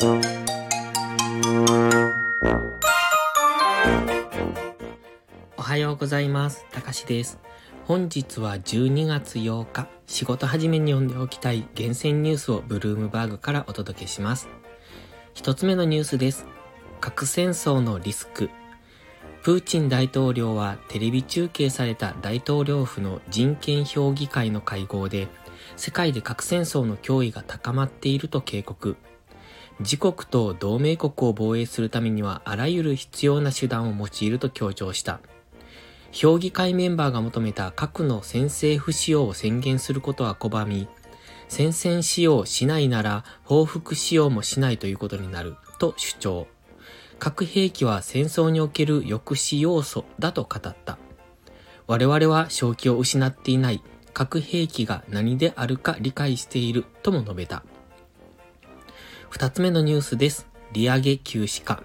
おはようございます。たかしです。本日は12月8日、仕事始めに読んでおきたい厳選ニュースをブルームバーグからお届けします。一つ目のニュースです。核戦争のリスク。プーチン大統領はテレビ中継された大統領府の人権評議会の会合で、世界で核戦争の脅威が高まっていると警告。自国と同盟国を防衛するためにはあらゆる必要な手段を用いると強調した。評議会メンバーが求めた核の先制不使用を宣言することは拒み、先制使用しないなら報復使用もしないということになると主張。核兵器は戦争における抑止要素だと語った。我々は正気を失っていない核兵器が何であるか理解しているとも述べた。二つ目のニュースです。利上げ休止か。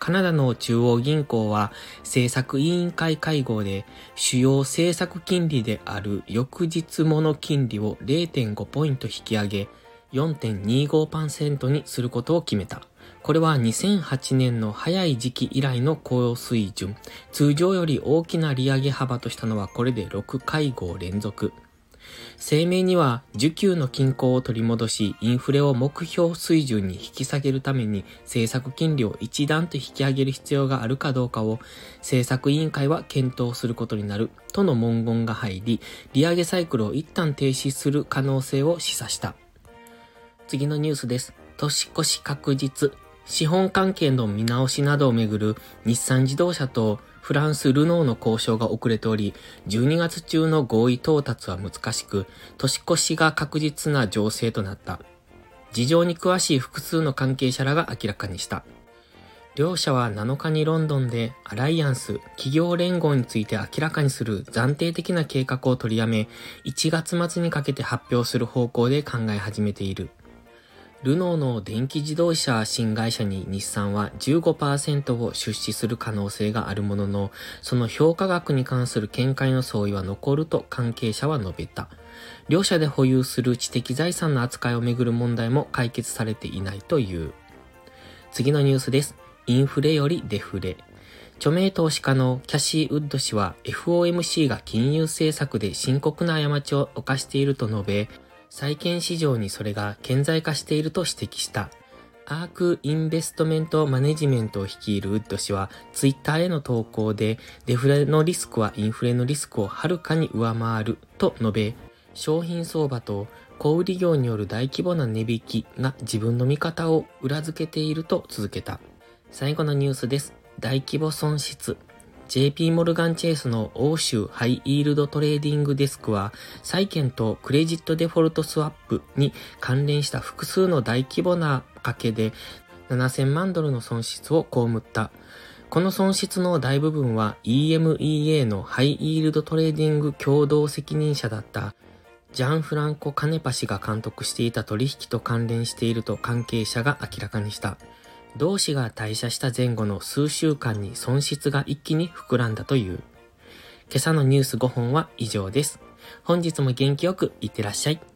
カナダの中央銀行は政策委員会会合で主要政策金利である翌日物金利を0.5ポイント引き上げ4.25%にすることを決めた。これは2008年の早い時期以来の高水準。通常より大きな利上げ幅としたのはこれで6会合連続。声明には、需給の均衡を取り戻し、インフレを目標水準に引き下げるために、政策金利を一段と引き上げる必要があるかどうかを、政策委員会は検討することになる、との文言が入り、利上げサイクルを一旦停止する可能性を示唆した。次のニュースです。年越し確実。資本関係の見直しなどをめぐる日産自動車とフランス・ルノーの交渉が遅れており、12月中の合意到達は難しく、年越しが確実な情勢となった。事情に詳しい複数の関係者らが明らかにした。両社は7日にロンドンでアライアンス企業連合について明らかにする暫定的な計画を取りやめ、1月末にかけて発表する方向で考え始めている。ルノーの電気自動車新会社に日産は15%を出資する可能性があるものの、その評価額に関する見解の相違は残ると関係者は述べた。両社で保有する知的財産の扱いをめぐる問題も解決されていないという。次のニュースです。インフレよりデフレ。著名投資家のキャシー・ウッド氏は FOMC が金融政策で深刻な過ちを犯していると述べ、債券市場にそれが顕在化していると指摘した。アークインベストメントマネジメントを率いるウッド氏は、ツイッターへの投稿で、デフレのリスクはインフレのリスクをはるかに上回ると述べ、商品相場と小売業による大規模な値引きが自分の見方を裏付けていると続けた。最後のニュースです。大規模損失。JP モルガンチェイスの欧州ハイイールドトレーディングデスクは、債券とクレジットデフォルトスワップに関連した複数の大規模な賭けで7000万ドルの損失を被った。この損失の大部分は EMEA のハイイールドトレーディング共同責任者だったジャン・フランコ・カネパ氏が監督していた取引と関連していると関係者が明らかにした。同氏が退社した前後の数週間に損失が一気に膨らんだという。今朝のニュース5本は以上です。本日も元気よくいってらっしゃい。